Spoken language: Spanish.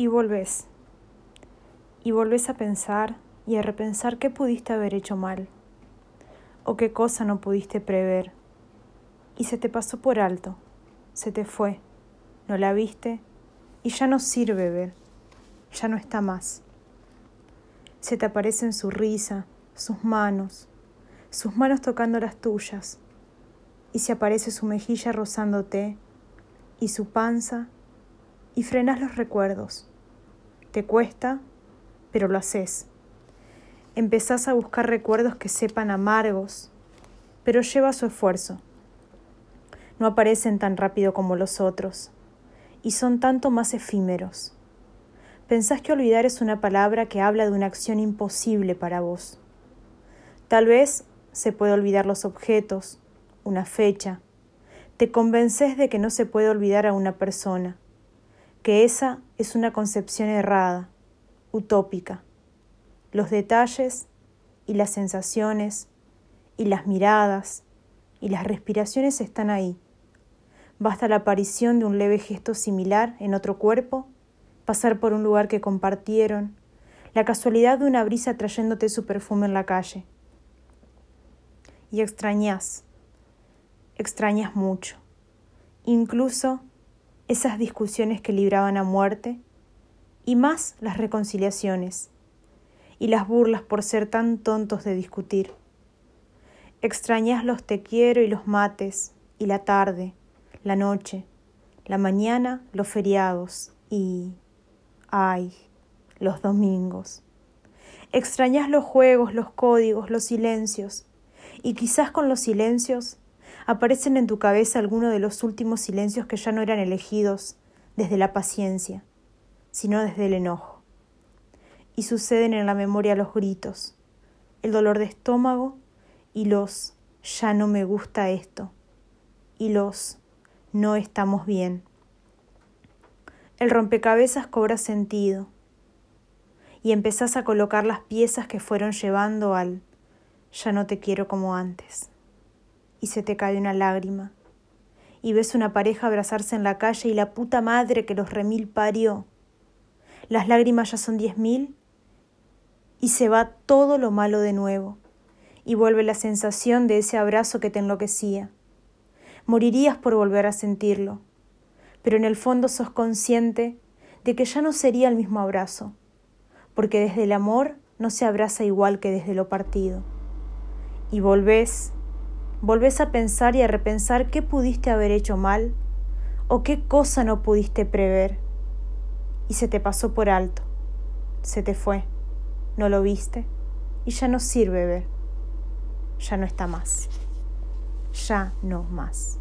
Y volvés. Y volvés a pensar y a repensar qué pudiste haber hecho mal o qué cosa no pudiste prever. Y se te pasó por alto, se te fue, no la viste y ya no sirve ver, ya no está más. Se te aparecen su risa, sus manos, sus manos tocando las tuyas, y se aparece su mejilla rozándote y su panza, y frenas los recuerdos. Te cuesta, pero lo haces. Empezás a buscar recuerdos que sepan amargos, pero lleva su esfuerzo. No aparecen tan rápido como los otros, y son tanto más efímeros. Pensás que olvidar es una palabra que habla de una acción imposible para vos. Tal vez se puede olvidar los objetos, una fecha. Te convences de que no se puede olvidar a una persona, que esa es una concepción errada, utópica. Los detalles y las sensaciones y las miradas y las respiraciones están ahí. Basta la aparición de un leve gesto similar en otro cuerpo, pasar por un lugar que compartieron, la casualidad de una brisa trayéndote su perfume en la calle. Y extrañas, extrañas mucho, incluso esas discusiones que libraban a muerte, y más las reconciliaciones, y las burlas por ser tan tontos de discutir. Extrañas los te quiero y los mates, y la tarde, la noche, la mañana, los feriados, y... ay, los domingos. Extrañas los juegos, los códigos, los silencios, y quizás con los silencios aparecen en tu cabeza algunos de los últimos silencios que ya no eran elegidos desde la paciencia, sino desde el enojo. Y suceden en la memoria los gritos, el dolor de estómago y los ya no me gusta esto y los no estamos bien. El rompecabezas cobra sentido y empezás a colocar las piezas que fueron llevando al ya no te quiero como antes y se te cae una lágrima. Y ves una pareja abrazarse en la calle y la puta madre que los remil parió. Las lágrimas ya son diez mil y se va todo lo malo de nuevo y vuelve la sensación de ese abrazo que te enloquecía. Morirías por volver a sentirlo, pero en el fondo sos consciente de que ya no sería el mismo abrazo, porque desde el amor no se abraza igual que desde lo partido. Y volvés volvés a pensar y a repensar qué pudiste haber hecho mal o qué cosa no pudiste prever y se te pasó por alto, se te fue, no lo viste y ya no sirve ver, ya no está más, ya no más.